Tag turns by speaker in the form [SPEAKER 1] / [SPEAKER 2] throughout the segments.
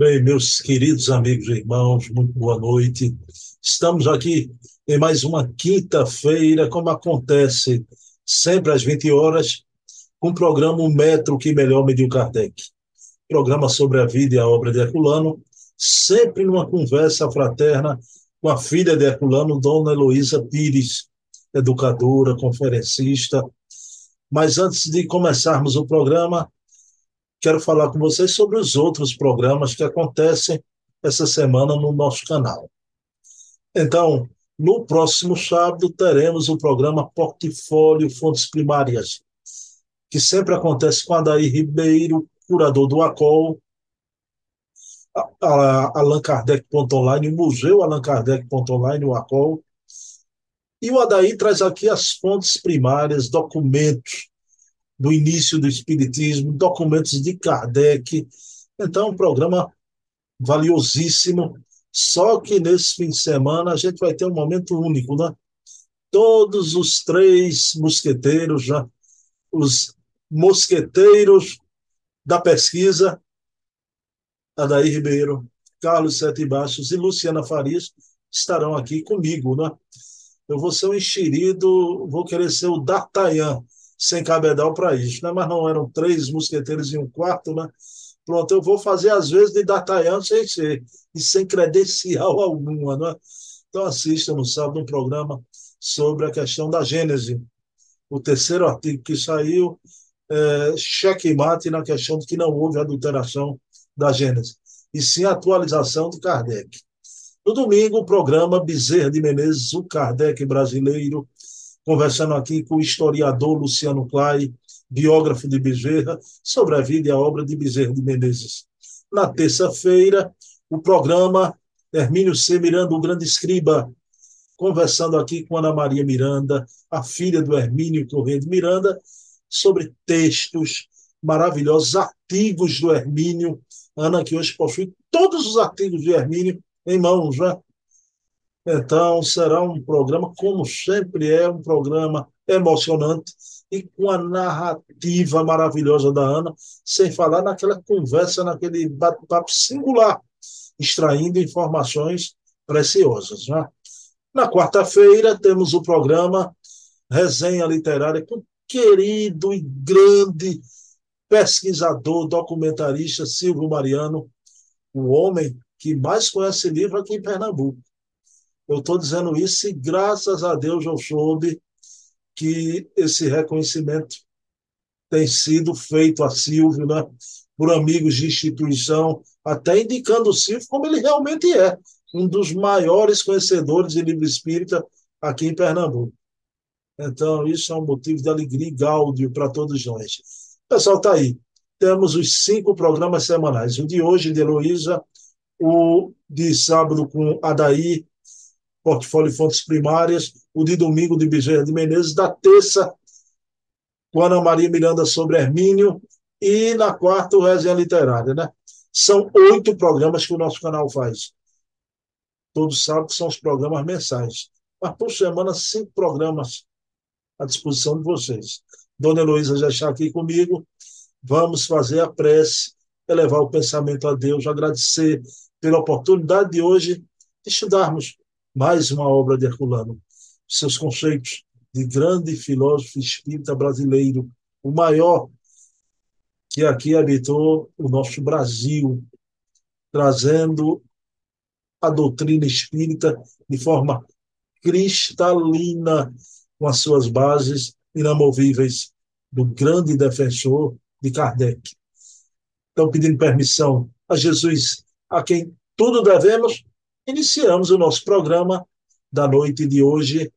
[SPEAKER 1] Bem, meus queridos amigos e irmãos, muito boa noite. Estamos aqui em mais uma quinta-feira, como acontece sempre às 20 horas, com o programa Metro que Melhor Mediu Kardec. Programa sobre a vida e a obra de Herculano, sempre numa conversa fraterna com a filha de Herculano, Dona Heloísa Pires, educadora, conferencista. Mas antes de começarmos o programa, quero falar com vocês sobre os outros programas que acontecem essa semana no nosso canal. Então, no próximo sábado, teremos o programa Portfólio Fontes Primárias, que sempre acontece com Adair Ribeiro, curador do ACOL, Allan Kardec.online, o Museu Allan Kardec.online, o ACOL. E o Adair traz aqui as fontes primárias, documentos do início do Espiritismo, documentos de Kardec. Então, um programa valiosíssimo. Só que nesse fim de semana a gente vai ter um momento único, né? Todos os três mosqueteiros, já, os mosqueteiros da pesquisa, Adair Ribeiro, Carlos Sete Baixos e Luciana Farias estarão aqui comigo, né? Eu vou ser um enxerido, vou querer ser o D'Artagnan sem cabedal para isso, né? mas não eram três mosqueteiros em um quarto, né? Pronto, eu vou fazer às vezes de D'Artagnan sem ser, e sem credencial alguma, né? Então assista no sábado um programa sobre a questão da Gênese. O terceiro artigo que saiu, é, checkmate na questão de que não houve adulteração da Gênese, e sim atualização de Kardec. No domingo, o programa Bezerra de Menezes, o Kardec brasileiro, conversando aqui com o historiador Luciano Clay, biógrafo de Bezerra, sobre a vida e a obra de Bezerra de Menezes. Na terça-feira, o programa Hermínio C. Miranda, o grande escriba, conversando aqui com Ana Maria Miranda, a filha do Hermínio Corrêa de Miranda, sobre textos maravilhosos, artigos do Hermínio. Ana, que hoje possui todos os artigos de Hermínio em mãos, né? Então, será um programa, como sempre é, um programa emocionante e com a narrativa maravilhosa da Ana, sem falar naquela conversa, naquele bate-papo singular, extraindo informações preciosas. Né? Na quarta-feira, temos o programa Resenha Literária com o querido e grande pesquisador, documentarista Silvio Mariano, o homem que mais conhece livro aqui em Pernambuco. Eu estou dizendo isso e, graças a Deus, eu soube que esse reconhecimento tem sido feito a Silvio, né, por amigos de instituição, até indicando o Silvio como ele realmente é, um dos maiores conhecedores de livro espírita aqui em Pernambuco. Então, isso é um motivo de alegria e gáudio para todos nós. Pessoal, está aí. Temos os cinco programas semanais. O de hoje, de Heloísa, o de sábado com Adair, Portfólio Fontes Primárias, o de domingo de Bezerra de Menezes, da terça com Ana Maria Miranda sobre Hermínio e na quarta o Resenha Literária, né? São oito programas que o nosso canal faz. Todos sabem que são os programas mensais. Mas por semana, cinco programas à disposição de vocês. Dona Heloísa já está aqui comigo. Vamos fazer a prece, elevar o pensamento a Deus, agradecer pela oportunidade de hoje de estudarmos mais uma obra de Herculano. Seus conceitos de grande filósofo espírita brasileiro, o maior que aqui habitou o nosso Brasil, trazendo a doutrina espírita de forma cristalina, com as suas bases inamovíveis do grande defensor de Kardec. Então, pedindo permissão a Jesus, a quem tudo devemos, iniciamos o nosso programa da noite de hoje,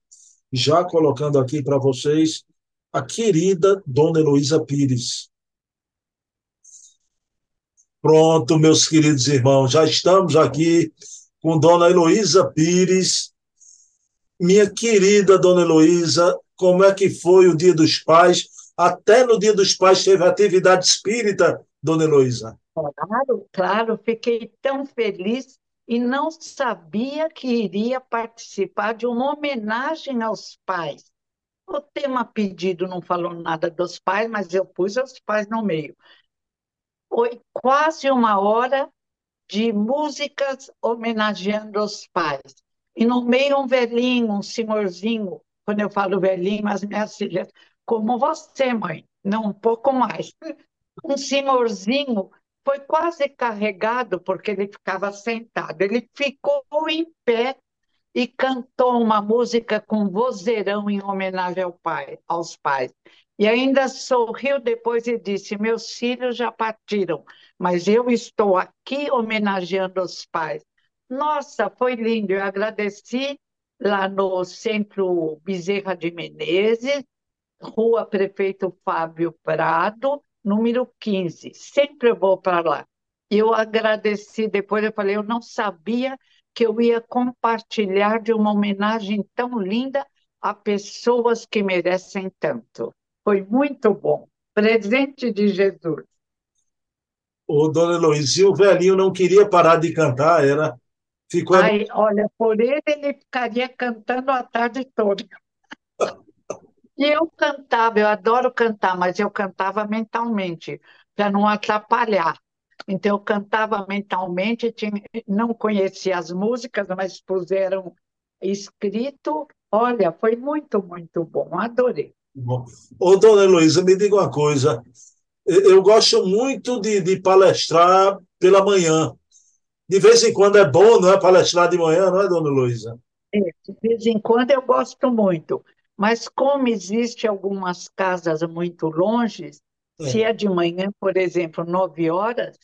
[SPEAKER 1] já colocando aqui para vocês a querida Dona Heloísa Pires. Pronto, meus queridos irmãos, já estamos aqui com Dona Heloísa Pires. Minha querida Dona Heloísa, como é que foi o Dia dos Pais? Até no Dia dos Pais teve atividade espírita, Dona Heloísa.
[SPEAKER 2] Claro, claro, fiquei tão feliz e não sabia que iria participar de uma homenagem aos pais. O tema pedido não falou nada dos pais, mas eu pus os pais no meio. Foi quase uma hora de músicas homenageando os pais. E no meio um velhinho, um senhorzinho, quando eu falo velhinho, as minhas filhas, como você, mãe, não um pouco mais. Um senhorzinho foi quase carregado porque ele ficava sentado. Ele ficou em pé e cantou uma música com vozeirão em homenagem ao pai, aos pais. E ainda sorriu depois e disse: Meus filhos já partiram, mas eu estou aqui homenageando os pais. Nossa, foi lindo. Eu agradeci lá no Centro Bezerra de Menezes, Rua Prefeito Fábio Prado, número 15. Sempre eu vou para lá. Eu agradeci, depois eu falei, eu não sabia que eu ia compartilhar de uma homenagem tão linda a pessoas que merecem tanto. Foi muito bom. Presente de Jesus.
[SPEAKER 1] O dona Heloísa, o velhinho não queria parar de cantar, era.
[SPEAKER 2] Ficou... Ai, olha, por ele ele ficaria cantando a tarde toda. E eu cantava, eu adoro cantar, mas eu cantava mentalmente, para não atrapalhar. Então, eu cantava mentalmente, tinha, não conhecia as músicas, mas puseram escrito. Olha, foi muito, muito bom, adorei.
[SPEAKER 1] Bom. Ô, dona Heloísa, me diga uma coisa. Eu gosto muito de, de palestrar pela manhã. De vez em quando é bom, não é? Palestrar de manhã, não é, dona Heloísa?
[SPEAKER 2] É, de vez em quando eu gosto muito. Mas como existe algumas casas muito longe, é. se é de manhã, por exemplo, nove horas,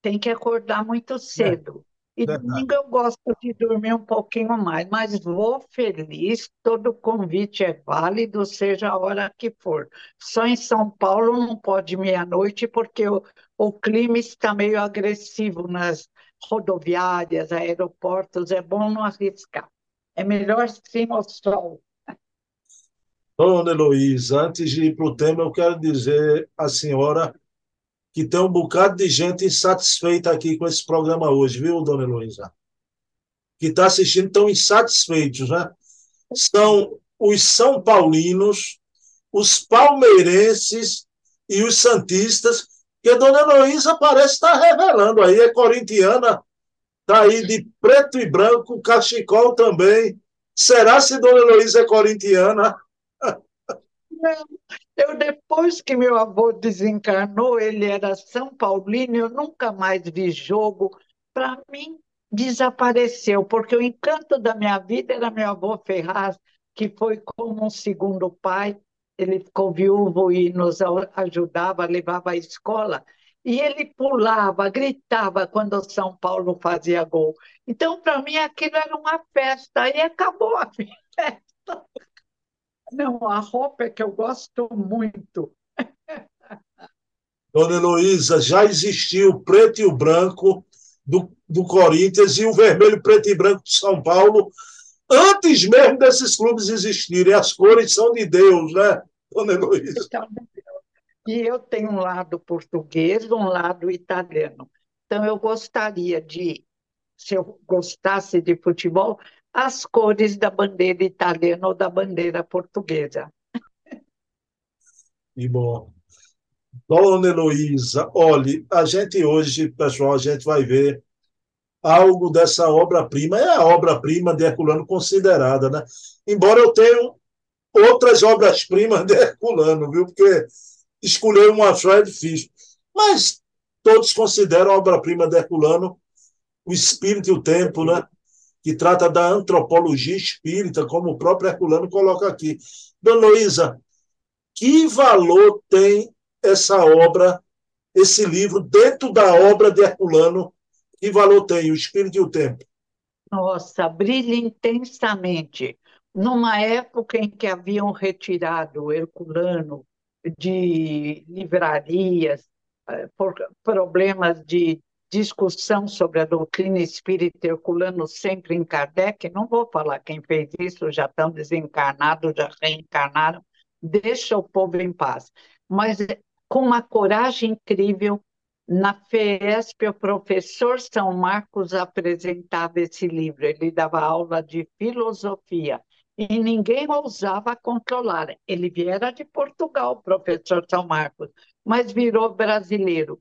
[SPEAKER 2] tem que acordar muito é. cedo. E domingo eu gosto de dormir um pouquinho mais, mas vou feliz, todo convite é válido, seja a hora que for. Só em São Paulo não pode meia-noite, porque o, o clima está meio agressivo nas rodoviárias, aeroportos, é bom não arriscar. É melhor sim o sol.
[SPEAKER 1] Dona Heloísa, antes de ir para o tema, eu quero dizer à senhora que tem um bocado de gente insatisfeita aqui com esse programa hoje, viu, dona Heloísa? Que está assistindo estão insatisfeitos, né? São os São Paulinos, os palmeirenses e os santistas, que a dona Heloísa parece estar revelando aí, é corintiana, está aí de preto e branco, cachecol também. Será se dona Heloísa é corintiana?
[SPEAKER 2] Não, eu depois que meu avô desencarnou, ele era São Paulino, eu nunca mais vi jogo. Para mim, desapareceu, porque o encanto da minha vida era meu avô Ferraz, que foi como um segundo pai. Ele ficou viúvo e nos ajudava, levava à escola. E ele pulava, gritava quando o São Paulo fazia gol. Então, para mim, aquilo era uma festa, e acabou a festa. Não, a roupa é que eu gosto muito.
[SPEAKER 1] Dona Heloísa, já existiu o preto e o branco do, do Corinthians e o vermelho, preto e branco de São Paulo, antes mesmo desses clubes existirem. As cores são de Deus, né, Dona Heloísa?
[SPEAKER 2] E eu tenho um lado português, um lado italiano. Então, eu gostaria de, se eu gostasse de futebol, as cores da bandeira italiana ou da bandeira portuguesa.
[SPEAKER 1] E bom. Dona Heloísa, olhe, a gente hoje, pessoal, a gente vai ver algo dessa obra-prima. É a obra-prima de Herculano considerada, né? Embora eu tenha outras obras-primas de Herculano, viu? Porque escolher uma só é difícil. Mas todos consideram a obra-prima de Herculano o espírito e o tempo, né? Que trata da antropologia espírita, como o próprio Herculano coloca aqui. Dona Luísa, que valor tem essa obra, esse livro, dentro da obra de Herculano? Que valor tem o espírito e o tempo?
[SPEAKER 2] Nossa, brilha intensamente. Numa época em que haviam retirado Herculano de livrarias, eh, por problemas de discussão sobre a doutrina espírita Herculano sempre em Kardec, não vou falar quem fez isso, já estão desencarnados, já reencarnaram, deixa o povo em paz. Mas com uma coragem incrível, na FESP, o professor São Marcos apresentava esse livro, ele dava aula de filosofia, e ninguém ousava controlar. Ele viera de Portugal, o professor São Marcos, mas virou brasileiro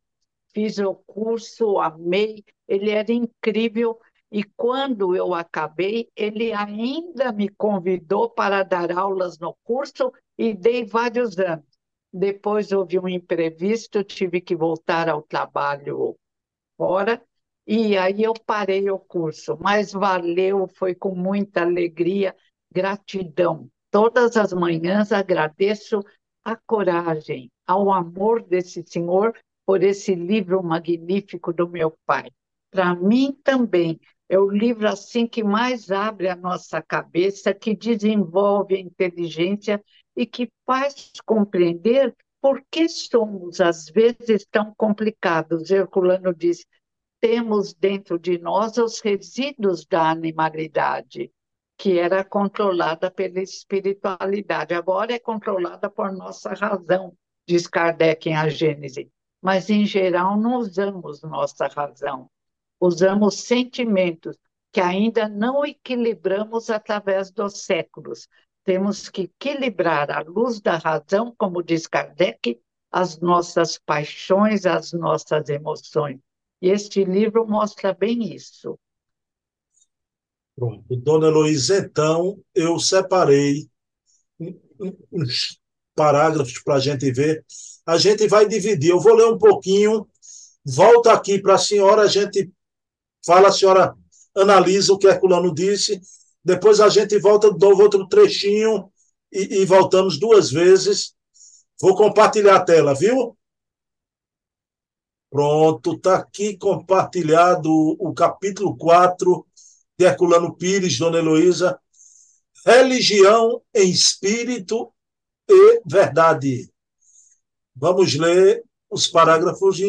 [SPEAKER 2] fiz o curso, amei, ele era incrível. E quando eu acabei, ele ainda me convidou para dar aulas no curso e dei vários anos. Depois houve um imprevisto, tive que voltar ao trabalho fora, e aí eu parei o curso. Mas valeu, foi com muita alegria, gratidão. Todas as manhãs agradeço a coragem, ao amor desse senhor por esse livro magnífico do meu pai. Para mim também é o livro assim que mais abre a nossa cabeça, que desenvolve a inteligência e que faz compreender por que somos às vezes tão complicados. Herculano diz: temos dentro de nós os resíduos da animalidade, que era controlada pela espiritualidade, agora é controlada por nossa razão, diz Kardec em A Gênese mas em geral não usamos nossa razão. Usamos sentimentos que ainda não equilibramos através dos séculos. Temos que equilibrar à luz da razão, como diz Kardec, as nossas paixões, as nossas emoções. E este livro mostra bem isso.
[SPEAKER 1] Pronto. Dona Heloísa, então, eu separei parágrafos para a gente ver a gente vai dividir. Eu vou ler um pouquinho, volta aqui para a senhora, a gente fala, a senhora analisa o que Herculano disse, depois a gente volta, dou outro trechinho e, e voltamos duas vezes. Vou compartilhar a tela, viu? Pronto, está aqui compartilhado o capítulo 4 de Herculano Pires, Dona Heloísa. Religião em espírito e verdade. Vamos ler os parágrafos.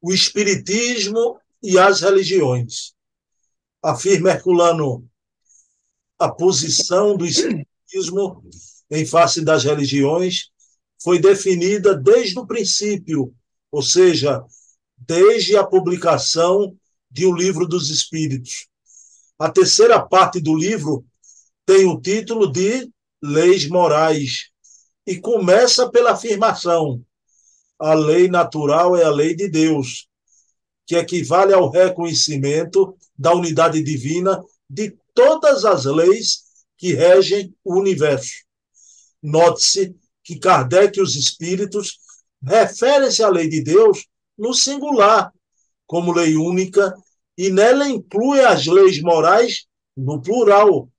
[SPEAKER 1] O Espiritismo e as religiões. Afirma Herculano a posição do Espiritismo em face das religiões foi definida desde o princípio, ou seja, desde a publicação de O Livro dos Espíritos. A terceira parte do livro tem o título de Leis Morais, e começa pela afirmação: a lei natural é a lei de Deus, que equivale ao reconhecimento da unidade divina de todas as leis que regem o universo. Note-se que Kardec e os espíritos referem-se à lei de Deus no singular, como lei única, e nela inclui as leis morais no plural.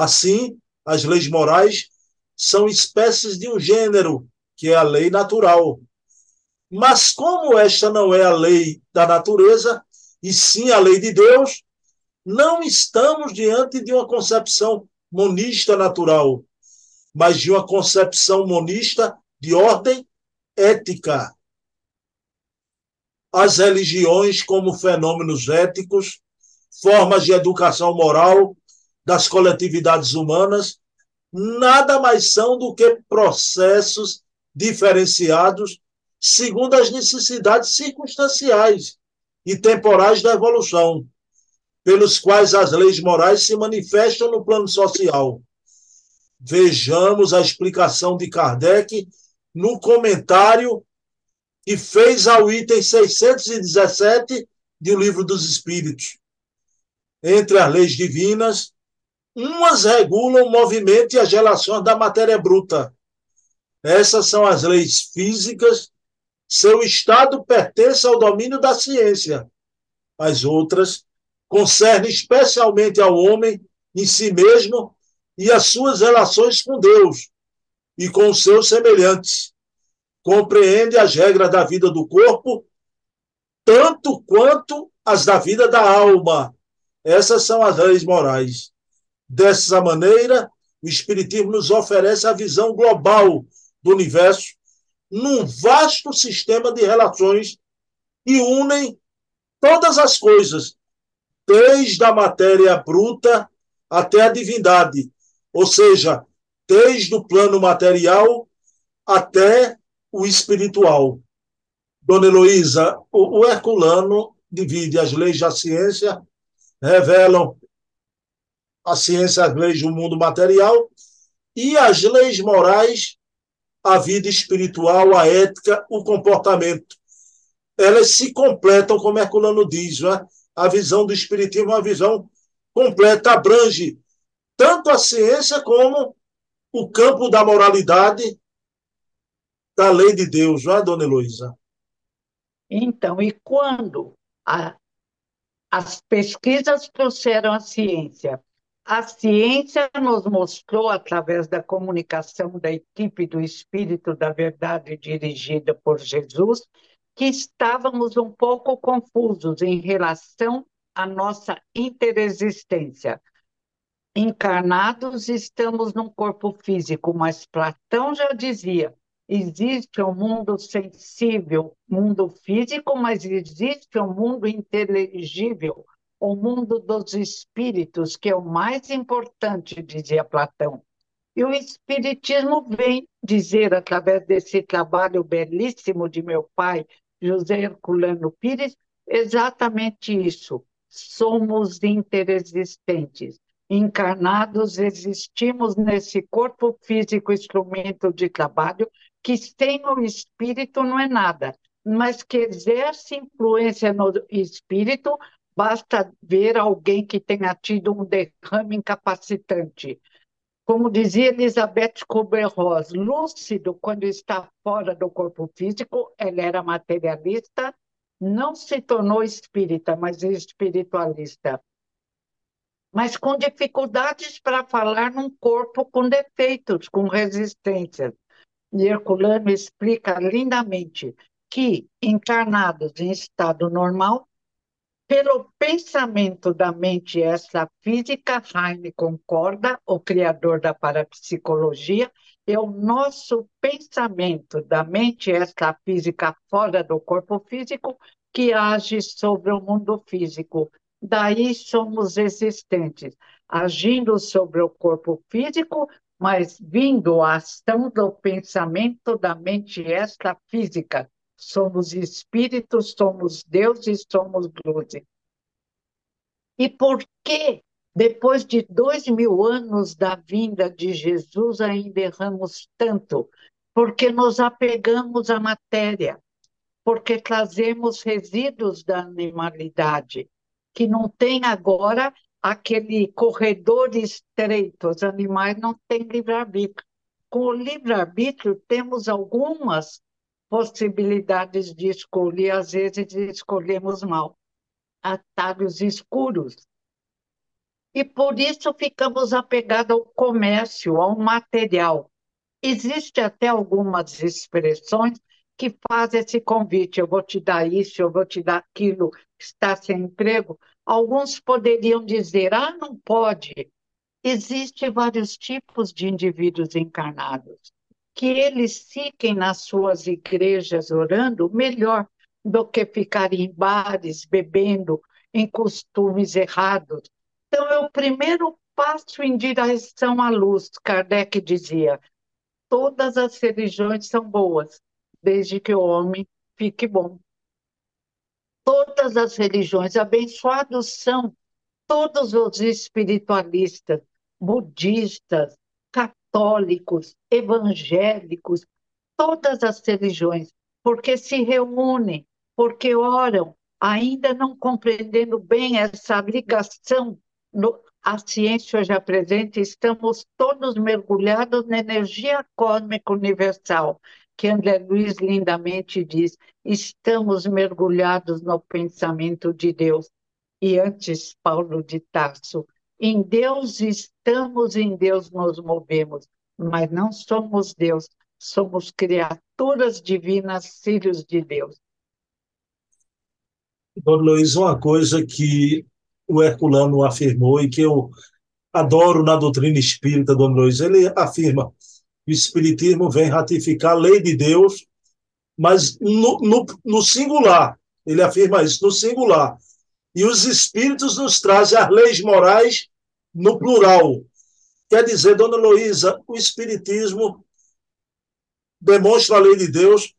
[SPEAKER 1] Assim, as leis morais são espécies de um gênero, que é a lei natural. Mas como esta não é a lei da natureza, e sim a lei de Deus, não estamos diante de uma concepção monista natural, mas de uma concepção monista de ordem ética. As religiões, como fenômenos éticos, formas de educação moral das coletividades humanas, nada mais são do que processos diferenciados segundo as necessidades circunstanciais e temporais da evolução, pelos quais as leis morais se manifestam no plano social. Vejamos a explicação de Kardec no comentário que fez ao item 617 de O Livro dos Espíritos. Entre as leis divinas, Umas regulam o movimento e as relações da matéria bruta. Essas são as leis físicas. Seu estado pertence ao domínio da ciência. As outras concernem especialmente ao homem em si mesmo e as suas relações com Deus e com os seus semelhantes. Compreende as regras da vida do corpo, tanto quanto as da vida da alma. Essas são as leis morais. Dessa maneira, o Espiritismo nos oferece a visão global do universo num vasto sistema de relações que unem todas as coisas, desde a matéria bruta até a divindade, ou seja, desde o plano material até o espiritual. Dona Heloísa, o Herculano divide as leis da ciência, revelam a ciência, as leis do mundo material e as leis morais a vida espiritual, a ética, o comportamento. Elas se completam, como Herculano diz, né? a visão do espiritismo é uma visão completa, abrange tanto a ciência como o campo da moralidade, da lei de Deus, não é, dona Heloísa?
[SPEAKER 2] Então, e quando a, as pesquisas trouxeram a ciência a ciência nos mostrou, através da comunicação da equipe do Espírito da Verdade dirigida por Jesus, que estávamos um pouco confusos em relação à nossa interexistência. Encarnados, estamos num corpo físico, mas Platão já dizia: existe um mundo sensível, mundo físico, mas existe um mundo inteligível, o mundo dos espíritos, que é o mais importante, dizia Platão. E o Espiritismo vem dizer, através desse trabalho belíssimo de meu pai, José Herculano Pires, exatamente isso. Somos interexistentes. Encarnados, existimos nesse corpo físico, instrumento de trabalho, que sem o espírito não é nada, mas que exerce influência no espírito Basta ver alguém que tenha tido um derrame incapacitante. Como dizia Elizabeth Kubler-Ross, lúcido quando está fora do corpo físico, ela era materialista, não se tornou espírita, mas espiritualista. Mas com dificuldades para falar num corpo com defeitos, com resistências. E Herculano explica lindamente que, encarnados em estado normal, pelo pensamento da mente extrafísica, Heine concorda, o criador da parapsicologia, é o nosso pensamento da mente extrafísica fora do corpo físico que age sobre o mundo físico. Daí somos existentes, agindo sobre o corpo físico, mas vindo a ação do pensamento da mente extrafísica, somos espíritos, somos Deus e somos luz. E por que, depois de dois mil anos da vinda de Jesus, ainda erramos tanto? Porque nos apegamos à matéria, porque trazemos resíduos da animalidade, que não tem agora aquele corredor estreito, os animais não têm livre-arbítrio. Com o livre-arbítrio, temos algumas possibilidades de escolher, às vezes escolhemos mal, atalhos escuros. E por isso ficamos apegados ao comércio, ao material. Existem até algumas expressões que fazem esse convite: eu vou te dar isso, eu vou te dar aquilo, está sem emprego. Alguns poderiam dizer: ah, não pode. Existem vários tipos de indivíduos encarnados que eles fiquem nas suas igrejas orando, melhor do que ficar em bares, bebendo, em costumes errados. Então, é o primeiro passo em direção à luz, Kardec dizia. Todas as religiões são boas, desde que o homem fique bom. Todas as religiões, abençoados são todos os espiritualistas, budistas, católicos, evangélicos, todas as religiões, porque se reúnem, porque oram, ainda não compreendendo bem essa ligação, no, a ciência já presente, estamos todos mergulhados na energia cósmica universal, que André Luiz lindamente diz, estamos mergulhados no pensamento de Deus. E antes, Paulo de Tarso, em Deus estamos, em Deus nos movemos, mas não somos Deus, somos criaturas divinas, filhos de Deus.
[SPEAKER 1] Dona Luiz, uma coisa que o Herculano afirmou e que eu adoro na doutrina espírita, Dona Luiz, ele afirma que o Espiritismo vem ratificar a lei de Deus, mas no, no, no singular. Ele afirma isso, no singular. E os Espíritos nos trazem as leis morais no plural. Quer dizer, dona Luísa, o Espiritismo demonstra a lei de Deus,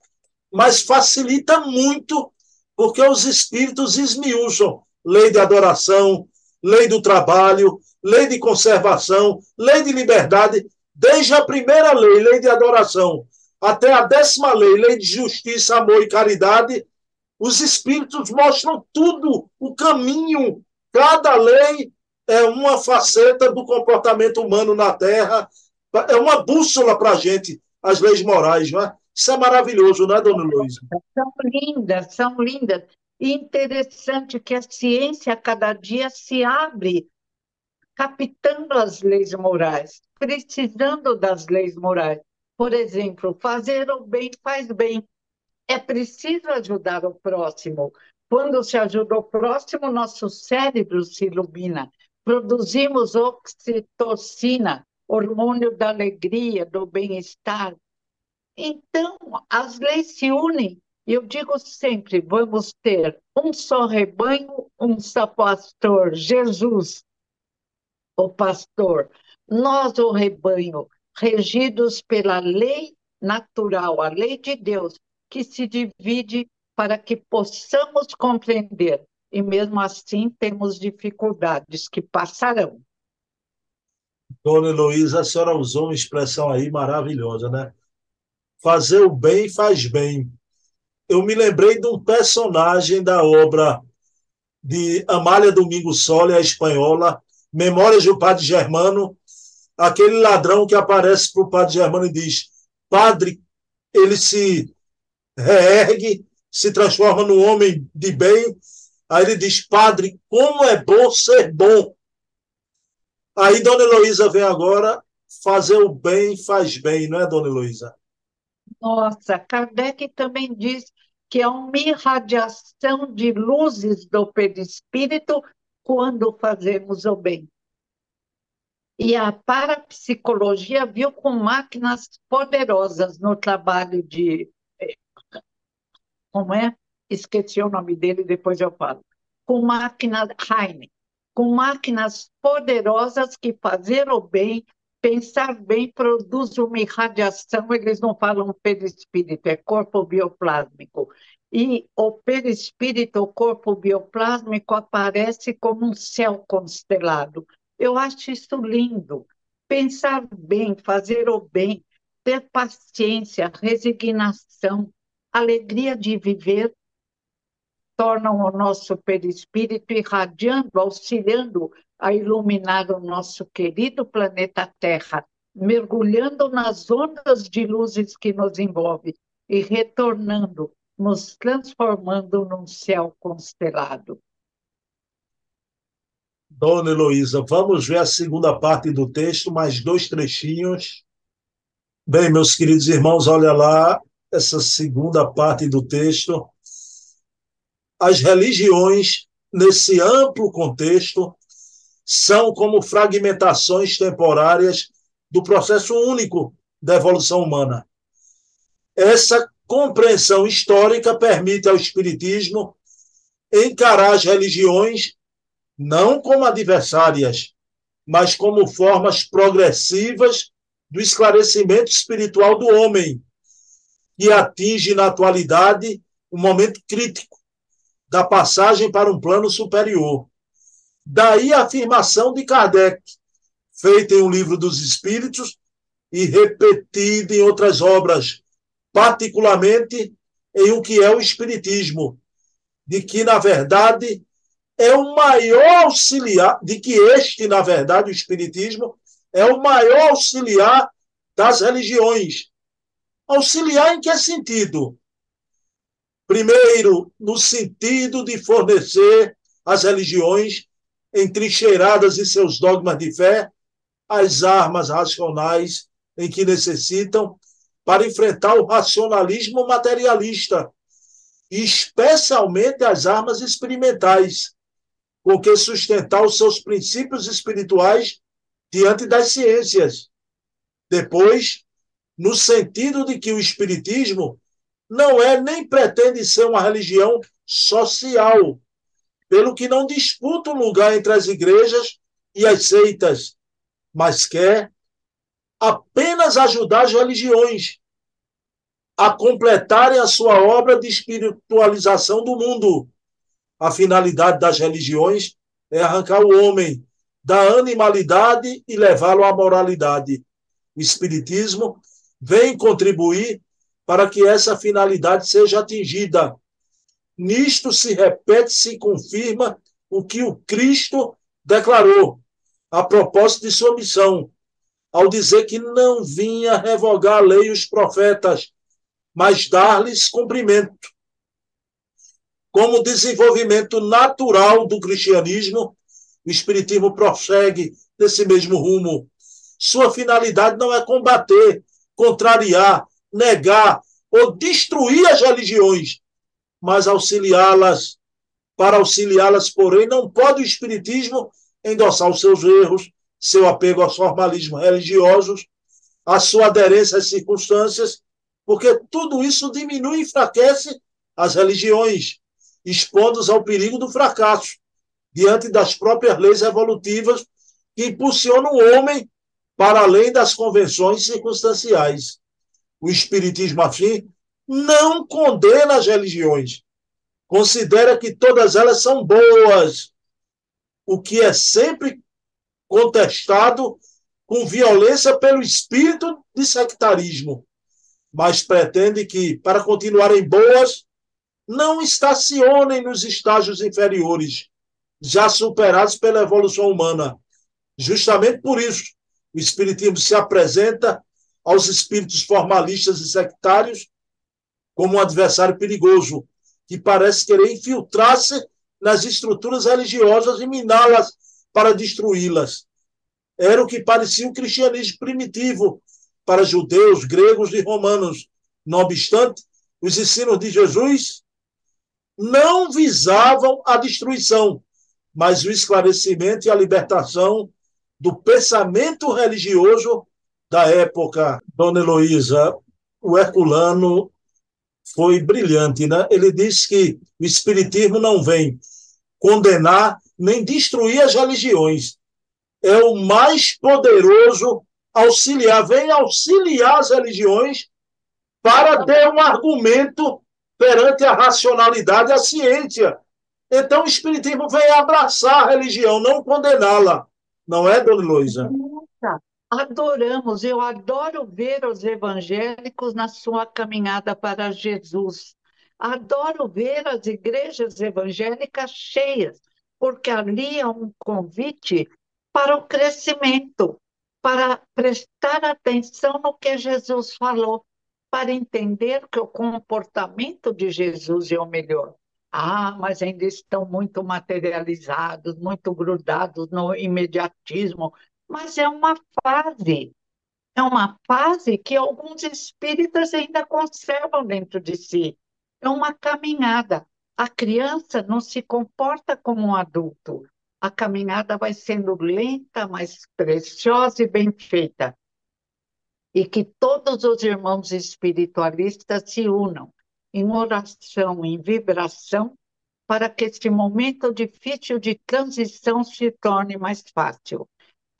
[SPEAKER 1] mas facilita muito, porque os espíritos esmiuçam lei de adoração, lei do trabalho, lei de conservação, lei de liberdade, desde a primeira lei, lei de adoração, até a décima lei, lei de justiça, amor e caridade, os espíritos mostram tudo, o caminho. Cada lei é uma faceta do comportamento humano na Terra, é uma bússola para a gente, as leis morais. Não é? Isso é maravilhoso, não é, dona Luísa?
[SPEAKER 2] São lindas, são lindas. E interessante que a ciência cada dia se abre, captando as leis morais, precisando das leis morais. Por exemplo, fazer o bem faz bem. É preciso ajudar o próximo. Quando se ajuda o próximo, nosso cérebro se ilumina. Produzimos oxitocina, hormônio da alegria, do bem-estar. Então, as leis se unem. Eu digo sempre: vamos ter um só rebanho, um só pastor, Jesus, o pastor. Nós, o rebanho, regidos pela lei natural, a lei de Deus, que se divide para que possamos compreender. E mesmo assim temos dificuldades que passarão.
[SPEAKER 1] Dona Heloísa, a senhora usou uma expressão aí maravilhosa, né? Fazer o bem faz bem. Eu me lembrei de um personagem da obra de Amália Domingo Sole, a espanhola, Memórias do Padre Germano, aquele ladrão que aparece para o Padre Germano e diz: Padre, ele se reergue, se transforma num homem de bem. Aí ele diz: Padre, como é bom ser bom. Aí Dona Heloísa vem agora fazer o bem faz bem, não é, Dona Heloísa?
[SPEAKER 2] Nossa, Kardec também diz que é uma irradiação de luzes do perispírito quando fazemos o bem. E a parapsicologia viu com máquinas poderosas no trabalho de. Como é? Esqueci o nome dele, depois eu falo. Com máquinas Heine, com máquinas poderosas que fazer o bem, pensar bem, produz uma irradiação, eles não falam perispírito, é corpo bioplásmico. E o perispírito, o corpo bioplásmico, aparece como um céu constelado. Eu acho isso lindo. Pensar bem, fazer o bem, ter paciência, resignação, alegria de viver tornam o nosso perispírito irradiando, auxiliando a iluminar o nosso querido planeta Terra, mergulhando nas ondas de luzes que nos envolve e retornando, nos transformando num céu constelado.
[SPEAKER 1] Dona Heloísa, vamos ver a segunda parte do texto, mais dois trechinhos. Bem, meus queridos irmãos, olha lá essa segunda parte do texto as religiões, nesse amplo contexto, são como fragmentações temporárias do processo único da evolução humana. Essa compreensão histórica permite ao Espiritismo encarar as religiões não como adversárias, mas como formas progressivas do esclarecimento espiritual do homem, que atinge na atualidade um momento crítico da passagem para um plano superior. Daí a afirmação de Kardec, feita em um livro dos Espíritos e repetida em outras obras, particularmente em o que é o Espiritismo, de que, na verdade, é o maior auxiliar, de que este, na verdade, o Espiritismo, é o maior auxiliar das religiões. Auxiliar em que sentido? Primeiro, no sentido de fornecer às religiões entrincheiradas em seus dogmas de fé as armas racionais em que necessitam para enfrentar o racionalismo materialista, especialmente as armas experimentais, com que sustentar os seus princípios espirituais diante das ciências. Depois, no sentido de que o espiritismo não é nem pretende ser uma religião social, pelo que não disputa um lugar entre as igrejas e as seitas, mas quer apenas ajudar as religiões a completarem a sua obra de espiritualização do mundo. A finalidade das religiões é arrancar o homem da animalidade e levá-lo à moralidade. O Espiritismo vem contribuir para que essa finalidade seja atingida. Nisto se repete, se confirma o que o Cristo declarou a propósito de sua missão, ao dizer que não vinha revogar a lei e os profetas, mas dar-lhes cumprimento. Como desenvolvimento natural do cristianismo, o Espiritismo prossegue nesse mesmo rumo. Sua finalidade não é combater, contrariar, negar ou destruir as religiões, mas auxiliá-las. Para auxiliá-las, porém, não pode o Espiritismo endossar os seus erros, seu apego aos formalismos religiosos, a sua aderência às circunstâncias, porque tudo isso diminui e enfraquece as religiões, expondo-os ao perigo do fracasso, diante das próprias leis evolutivas que impulsionam o homem para além das convenções circunstanciais. O Espiritismo, afim, não condena as religiões, considera que todas elas são boas, o que é sempre contestado com violência pelo espírito de sectarismo, mas pretende que, para continuarem boas, não estacionem nos estágios inferiores, já superados pela evolução humana. Justamente por isso, o Espiritismo se apresenta aos espíritos formalistas e sectários como um adversário perigoso, que parece querer infiltrar-se nas estruturas religiosas e miná-las para destruí-las. Era o que parecia o cristianismo primitivo para judeus, gregos e romanos. Não obstante, os ensinos de Jesus não visavam a destruição, mas o esclarecimento e a libertação do pensamento religioso da época. Dona Heloísa, o Herculano foi brilhante, né? Ele disse que o espiritismo não vem condenar nem destruir as religiões. É o mais poderoso auxiliar, vem auxiliar as religiões para ter um argumento perante a racionalidade, a ciência. Então o espiritismo vem abraçar a religião, não condená-la. Não é, dona Luísa?
[SPEAKER 2] Adoramos, eu adoro ver os evangélicos na sua caminhada para Jesus. Adoro ver as igrejas evangélicas cheias, porque ali é um convite para o crescimento, para prestar atenção no que Jesus falou, para entender que o comportamento de Jesus é o melhor. Ah, mas ainda estão muito materializados, muito grudados no imediatismo, mas é uma fase. É uma fase que alguns espíritas ainda conservam dentro de si. É uma caminhada. A criança não se comporta como um adulto. A caminhada vai sendo lenta, mas preciosa e bem feita. E que todos os irmãos espiritualistas se unam em oração, em vibração, para que este momento difícil de transição se torne mais fácil.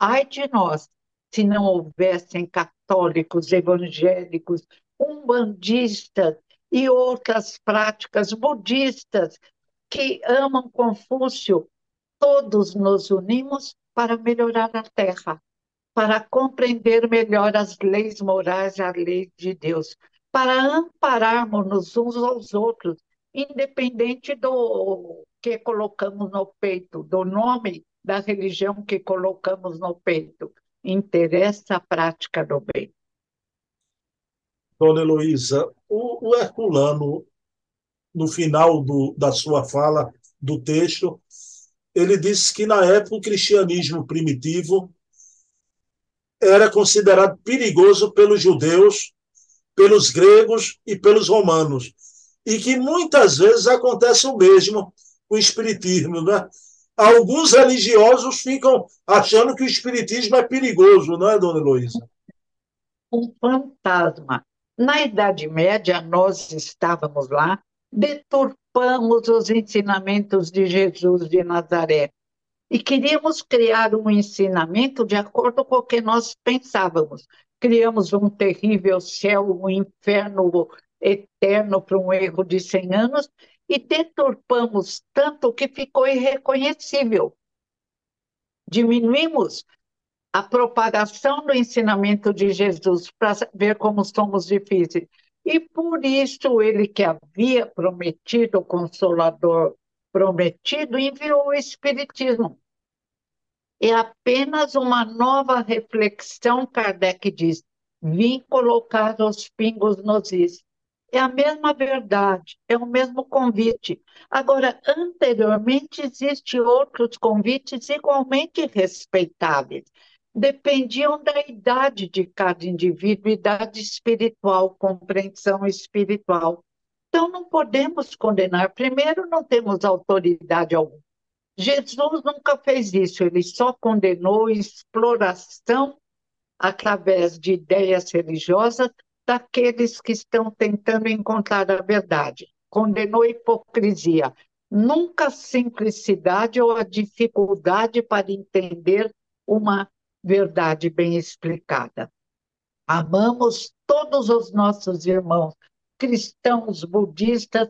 [SPEAKER 2] Ai de nós, se não houvessem católicos, evangélicos, umbandistas e outras práticas budistas que amam Confúcio, todos nos unimos para melhorar a Terra, para compreender melhor as leis morais, a lei de Deus, para ampararmos uns aos outros, independente do que colocamos no peito, do nome da religião que colocamos no peito. Interessa a prática do bem.
[SPEAKER 1] Dona Heloísa, o, o Herculano, no final do, da sua fala, do texto, ele disse que na época o cristianismo primitivo era considerado perigoso pelos judeus, pelos gregos e pelos romanos. E que muitas vezes acontece o mesmo com o espiritismo, né? Alguns religiosos ficam achando que o espiritismo é perigoso, não é, dona Heloísa?
[SPEAKER 2] Um fantasma. Na Idade Média, nós estávamos lá, deturpamos os ensinamentos de Jesus de Nazaré e queríamos criar um ensinamento de acordo com o que nós pensávamos. Criamos um terrível céu, um inferno eterno para um erro de 100 anos e deturpamos tanto que ficou irreconhecível. Diminuímos a propagação do ensinamento de Jesus para ver como somos difíceis. E por isso ele que havia prometido o Consolador prometido enviou o Espiritismo. É apenas uma nova reflexão, Kardec diz, vim colocar os pingos nos is. É a mesma verdade, é o mesmo convite. Agora, anteriormente, existem outros convites igualmente respeitáveis. Dependiam da idade de cada indivíduo, idade espiritual, compreensão espiritual. Então, não podemos condenar. Primeiro, não temos autoridade alguma. Jesus nunca fez isso, ele só condenou exploração através de ideias religiosas daqueles que estão tentando encontrar a verdade. Condenou a hipocrisia, nunca a simplicidade ou a dificuldade para entender uma verdade bem explicada. Amamos todos os nossos irmãos, cristãos, budistas,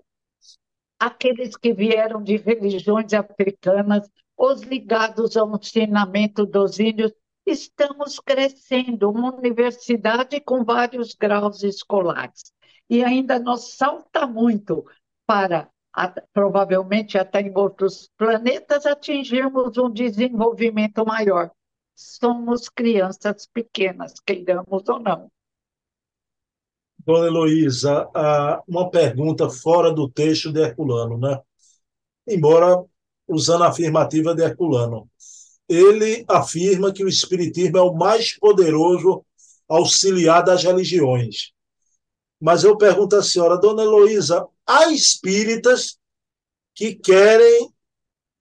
[SPEAKER 2] aqueles que vieram de religiões africanas, os ligados ao ensinamento dos índios, estamos crescendo, uma universidade com vários graus escolares. E ainda nos salta muito para, provavelmente até em outros planetas, atingirmos um desenvolvimento maior. Somos crianças pequenas, queiramos ou não.
[SPEAKER 1] Dona Heloísa, uma pergunta fora do texto de Herculano, né? Embora usando a afirmativa de Herculano ele afirma que o Espiritismo é o mais poderoso auxiliar das religiões. Mas eu pergunto à senhora, dona Heloísa, há espíritas que querem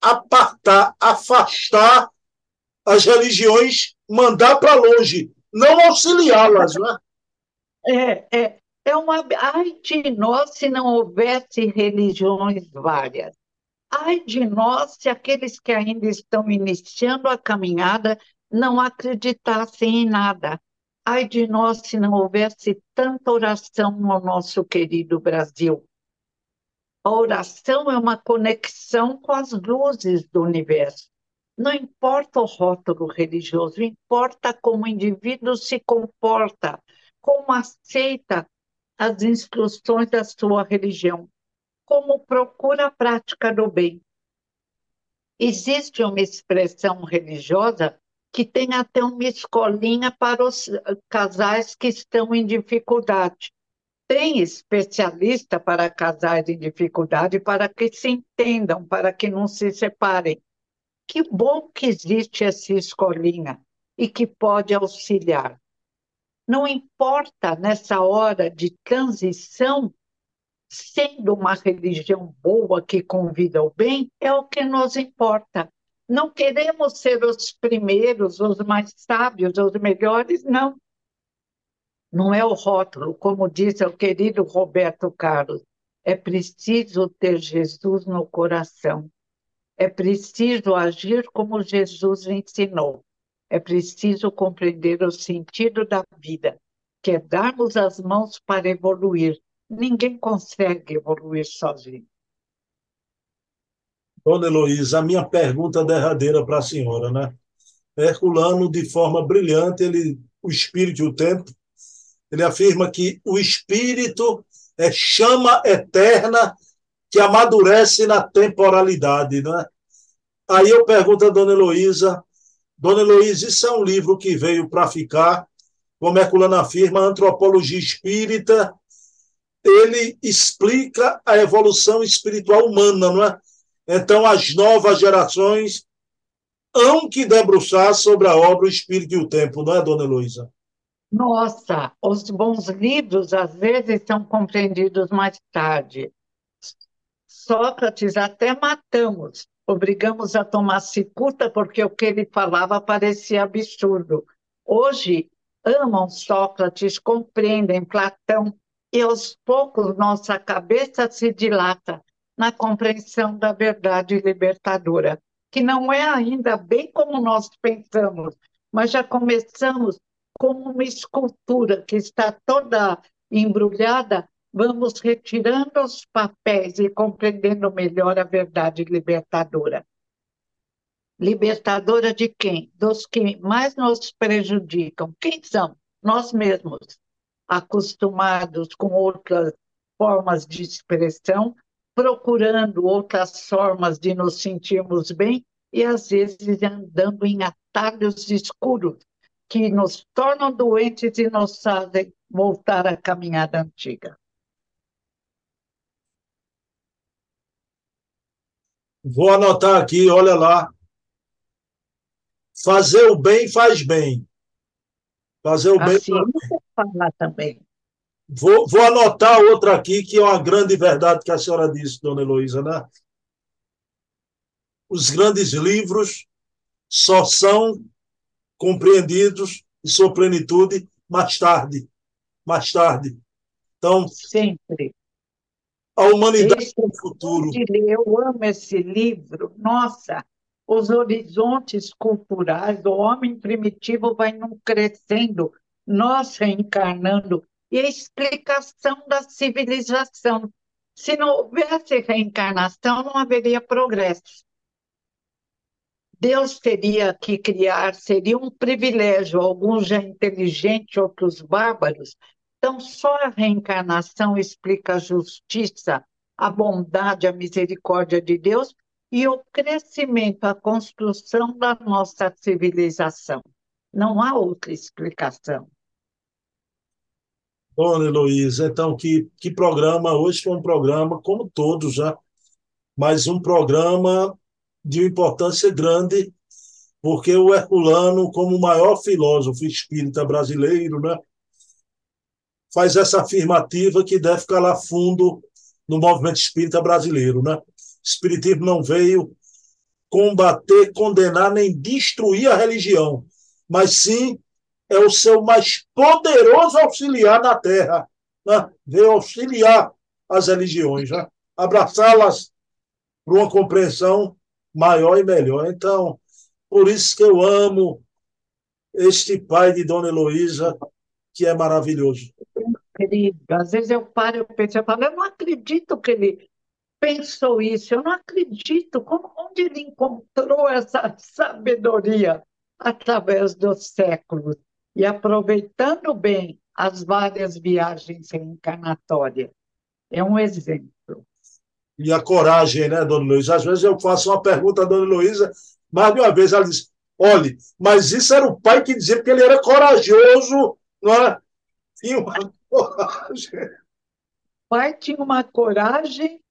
[SPEAKER 1] apartar, afastar as religiões, mandar para longe, não auxiliá-las, não é?
[SPEAKER 2] É, é, é uma. Ai de nós se não houvesse religiões várias. Ai de nós se aqueles que ainda estão iniciando a caminhada não acreditassem em nada. Ai de nós se não houvesse tanta oração no nosso querido Brasil. A oração é uma conexão com as luzes do universo. Não importa o rótulo religioso, importa como o indivíduo se comporta, como aceita as instruções da sua religião como procura a prática do bem. Existe uma expressão religiosa que tem até uma escolinha para os casais que estão em dificuldade. Tem especialista para casais em dificuldade, para que se entendam, para que não se separem. Que bom que existe essa escolinha e que pode auxiliar. Não importa nessa hora de transição sendo uma religião boa que convida ao bem, é o que nos importa. Não queremos ser os primeiros, os mais sábios, os melhores, não. Não é o rótulo, como diz o querido Roberto Carlos. É preciso ter Jesus no coração. É preciso agir como Jesus ensinou. É preciso compreender o sentido da vida, que é darmos as mãos para evoluir, Ninguém consegue evoluir sozinho.
[SPEAKER 1] Dona Heloísa, a minha pergunta derradeira para a senhora, né? Herculano, de forma brilhante, ele, o espírito e o tempo, ele afirma que o espírito é chama eterna que amadurece na temporalidade, né? Aí eu pergunto a Dona Heloísa, Dona Heloísa, isso é um livro que veio para ficar, como Herculano afirma, Antropologia Espírita ele explica a evolução espiritual humana, não é? Então, as novas gerações hão que debruçar sobre a obra O Espírito e o Tempo, não é, dona Heloísa?
[SPEAKER 2] Nossa, os bons livros às vezes são compreendidos mais tarde. Sócrates até matamos, obrigamos a tomar cicuta porque o que ele falava parecia absurdo. Hoje amam Sócrates, compreendem Platão, e aos poucos nossa cabeça se dilata na compreensão da verdade libertadora, que não é ainda bem como nós pensamos, mas já começamos como uma escultura que está toda embrulhada, vamos retirando os papéis e compreendendo melhor a verdade libertadora. Libertadora de quem? Dos que mais nos prejudicam. Quem são? Nós mesmos acostumados com outras formas de expressão, procurando outras formas de nos sentirmos bem e, às vezes, andando em atalhos escuros que nos tornam doentes e nos fazem voltar à caminhada antiga.
[SPEAKER 1] Vou anotar aqui, olha lá. Fazer o bem faz bem. Fazer o bem
[SPEAKER 2] assim, faz bem. Falar também.
[SPEAKER 1] Vou, vou anotar outra aqui, que é uma grande verdade que a senhora disse, dona Heloísa, né? Os grandes livros só são compreendidos em sua plenitude mais tarde. Mais tarde. Então,
[SPEAKER 2] sempre.
[SPEAKER 1] A humanidade esse, no futuro.
[SPEAKER 2] Eu amo esse livro. Nossa, os horizontes culturais do homem primitivo vai num crescendo, nós reencarnando, e a explicação da civilização. Se não houvesse reencarnação, não haveria progresso. Deus teria que criar, seria um privilégio, alguns já inteligentes, outros bárbaros. Então, só a reencarnação explica a justiça, a bondade, a misericórdia de Deus e o crescimento, a construção da nossa civilização. Não há outra explicação.
[SPEAKER 1] Dona Heloísa, então, que, que programa, hoje foi um programa, como todos já, mas um programa de importância grande, porque o Herculano, como o maior filósofo espírita brasileiro, né, faz essa afirmativa que deve calar fundo no movimento espírita brasileiro. Né? Espiritismo não veio combater, condenar nem destruir a religião, mas sim é o seu mais poderoso auxiliar na Terra. Né? Auxiliar as religiões, né? abraçá-las para uma compreensão maior e melhor. Então, por isso que eu amo este pai de Dona Heloísa, que é maravilhoso.
[SPEAKER 2] Incrível. Às vezes eu paro e penso, eu falo, eu não acredito que ele pensou isso, eu não acredito como, onde ele encontrou essa sabedoria através dos séculos e aproveitando bem as várias viagens reencarnatórias. É um exemplo.
[SPEAKER 1] E a coragem, né, dona Luísa? Às vezes eu faço uma pergunta à dona Luísa, mais de uma vez ela diz: olhe, mas isso era o pai que dizia que ele era corajoso, não é? Tinha uma coragem. O
[SPEAKER 2] pai tinha uma coragem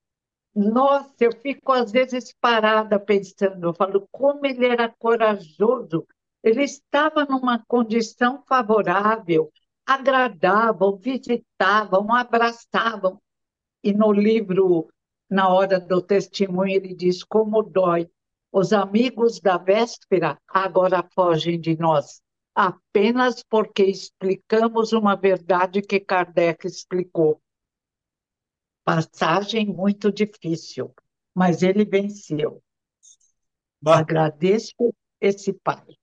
[SPEAKER 2] nossa, eu fico às vezes parada pensando, eu falo como ele era corajoso. Ele estava numa condição favorável, agradavam, visitavam, abraçavam. E no livro, na hora do testemunho, ele diz como dói. Os amigos da véspera agora fogem de nós, apenas porque explicamos uma verdade que Kardec explicou Passagem muito difícil, mas ele venceu. Mas Agradeço esse pai.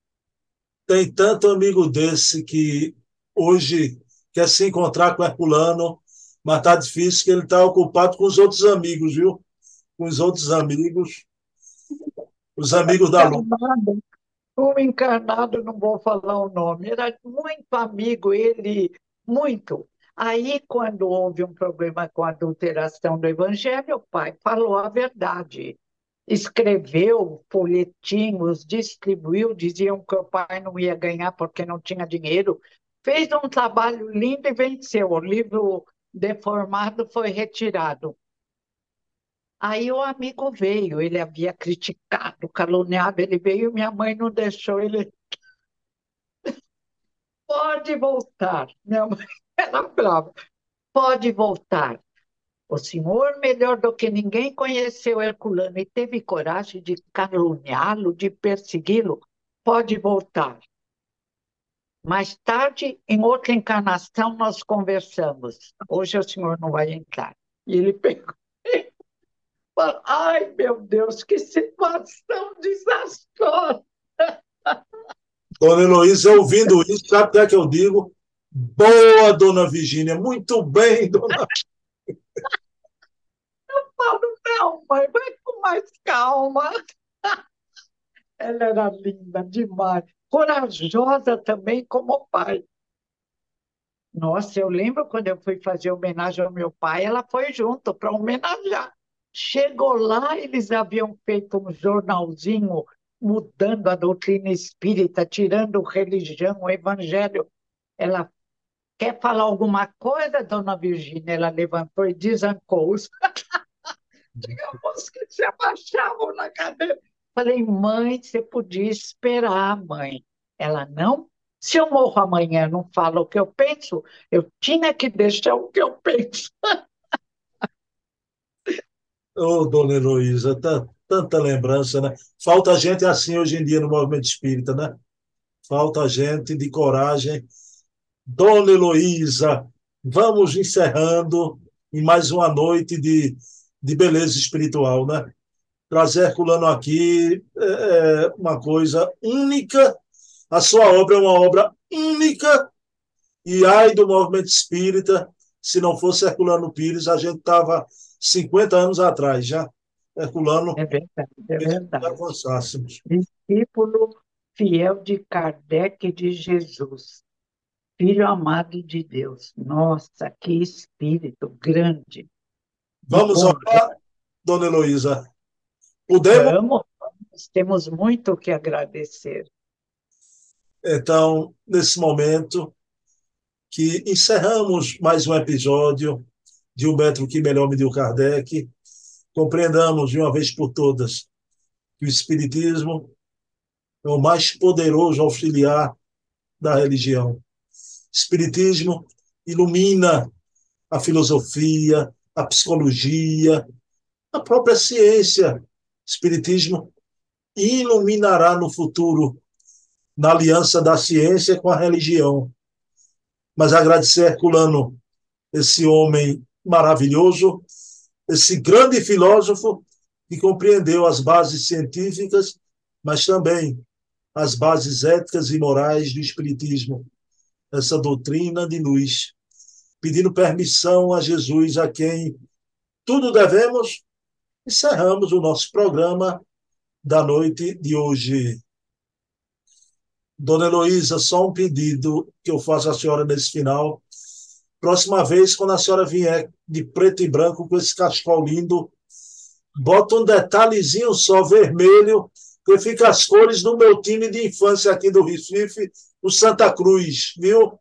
[SPEAKER 1] Tem tanto amigo desse que hoje quer se encontrar com Herculano, mas está difícil que ele está ocupado com os outros amigos, viu? Com os outros amigos, os amigos da luta.
[SPEAKER 2] O encarnado, não vou falar o nome, era muito amigo, ele, muito. Aí, quando houve um problema com a adulteração do evangelho, o pai falou a verdade. Escreveu folhetinhos, distribuiu, diziam que o pai não ia ganhar porque não tinha dinheiro. Fez um trabalho lindo e venceu. O livro deformado foi retirado. Aí o amigo veio, ele havia criticado, caluniado, ele veio minha mãe não deixou ele. Pode voltar. Minha mãe era brava. Pode voltar. O senhor, melhor do que ninguém, conheceu Herculano e teve coragem de caluniá-lo, de persegui-lo. Pode voltar. Mais tarde, em outra encarnação, nós conversamos. Hoje o senhor não vai entrar. E ele pegou. Falou, Ai, meu Deus, que situação desastrosa!
[SPEAKER 1] Dona Heloísa, ouvindo isso, sabe o que é que eu digo? Boa, dona Virgínia, muito bem, dona.
[SPEAKER 2] Eu falo, não, mãe, vai com mais calma. Ela era linda demais, corajosa também como pai. Nossa, eu lembro quando eu fui fazer homenagem ao meu pai, ela foi junto para homenagear. Chegou lá, eles haviam feito um jornalzinho mudando a doutrina espírita, tirando religião, o evangelho. Ela quer falar alguma coisa, dona Virgínia? Ela levantou e desancou os. Digamos que se abaixavam na cadeira. Falei, mãe, você podia esperar, mãe. Ela não. Se eu morro amanhã não falo o que eu penso, eu tinha que deixar o que eu penso.
[SPEAKER 1] Ô, oh, dona Heloísa, tanta lembrança, né? Falta gente assim hoje em dia no movimento espírita, né? Falta gente de coragem. Dona Heloísa, vamos encerrando em mais uma noite de, de beleza espiritual, né? Trazer Herculano aqui é, é uma coisa única. A sua obra é uma obra única. E ai do movimento espírita, se não fosse Herculano Pires, a gente estava 50 anos atrás já. Herculano.
[SPEAKER 2] É verdade, é verdade. Avançássemos. Discípulo fiel de Kardec e de Jesus. Filho amado de Deus. Nossa, que espírito grande.
[SPEAKER 1] Vamos orar, dona Heloísa. Podemos?
[SPEAKER 2] Vamos, temos muito o que agradecer.
[SPEAKER 1] Então, nesse momento que encerramos mais um episódio de Um Metro que Melhor Mediu Kardec, compreendamos de uma vez por todas que o Espiritismo é o mais poderoso auxiliar da religião. Espiritismo ilumina a filosofia, a psicologia, a própria ciência. Espiritismo iluminará no futuro, na aliança da ciência com a religião. Mas agradecer a Herculano, esse homem maravilhoso, esse grande filósofo que compreendeu as bases científicas, mas também as bases éticas e morais do Espiritismo, essa doutrina de luz, pedindo permissão a Jesus, a quem tudo devemos, encerramos o nosso programa da noite de hoje. Dona Heloísa, só um pedido que eu faço à senhora nesse final. Próxima vez, quando a senhora vier de preto e branco com esse cachecol lindo, bota um detalhezinho só vermelho, que fica as cores do meu time de infância aqui do Recife, o Santa Cruz, viu?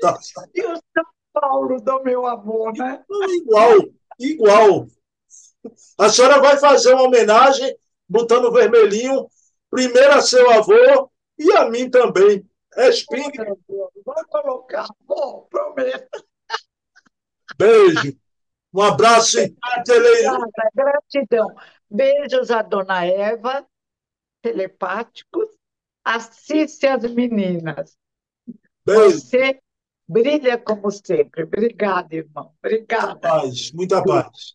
[SPEAKER 2] Tá. E o São Paulo do meu avô, né?
[SPEAKER 1] Igual, igual. A senhora vai fazer uma homenagem botando vermelhinho, primeiro a seu avô e a mim também. Respingue.
[SPEAKER 2] Vou colocar, bom, prometo.
[SPEAKER 1] Beijo. Um abraço em
[SPEAKER 2] Gratidão. Beijos a dona Eva, telepáticos. Assiste as meninas. Beijo. Você brilha como sempre. Obrigada, irmão. Obrigada.
[SPEAKER 1] Muita paz, muita paz.